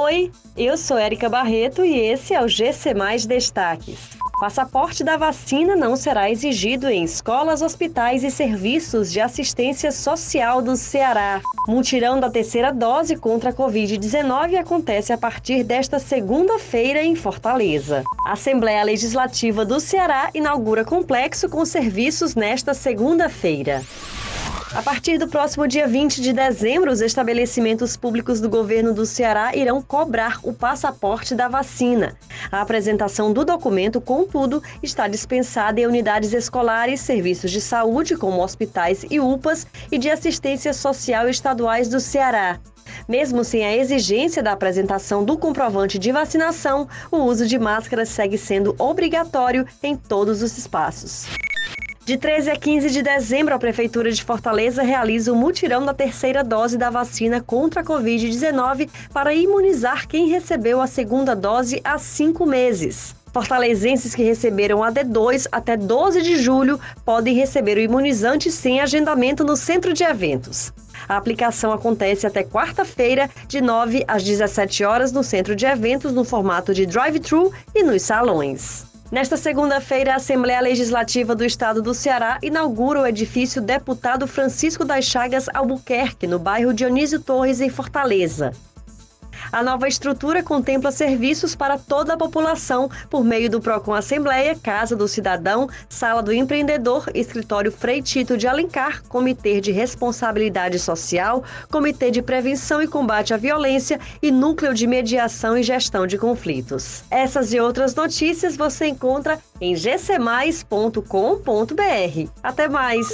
Oi, eu sou Érica Barreto e esse é o GC Mais Destaques. Passaporte da vacina não será exigido em escolas, hospitais e serviços de assistência social do Ceará. Mutirão da terceira dose contra a Covid-19 acontece a partir desta segunda-feira em Fortaleza. A Assembleia Legislativa do Ceará inaugura complexo com serviços nesta segunda-feira. A partir do próximo dia 20 de dezembro, os estabelecimentos públicos do governo do Ceará irão cobrar o passaporte da vacina. A apresentação do documento, contudo, está dispensada em unidades escolares, serviços de saúde, como hospitais e UPAs, e de assistência social estaduais do Ceará. Mesmo sem a exigência da apresentação do comprovante de vacinação, o uso de máscaras segue sendo obrigatório em todos os espaços. De 13 a 15 de dezembro, a Prefeitura de Fortaleza realiza o mutirão da terceira dose da vacina contra a Covid-19 para imunizar quem recebeu a segunda dose há cinco meses. Fortalezenses que receberam a D2 até 12 de julho podem receber o imunizante sem agendamento no centro de eventos. A aplicação acontece até quarta-feira, de 9 às 17 horas, no centro de eventos, no formato de drive-thru e nos salões. Nesta segunda-feira, a Assembleia Legislativa do Estado do Ceará inaugura o edifício Deputado Francisco das Chagas Albuquerque, no bairro Dionísio Torres, em Fortaleza. A nova estrutura contempla serviços para toda a população por meio do Procon Assembleia, Casa do Cidadão, Sala do Empreendedor, Escritório Frei Tito de Alencar, Comitê de Responsabilidade Social, Comitê de Prevenção e Combate à Violência e Núcleo de Mediação e Gestão de Conflitos. Essas e outras notícias você encontra em gcmais.com.br. Até mais!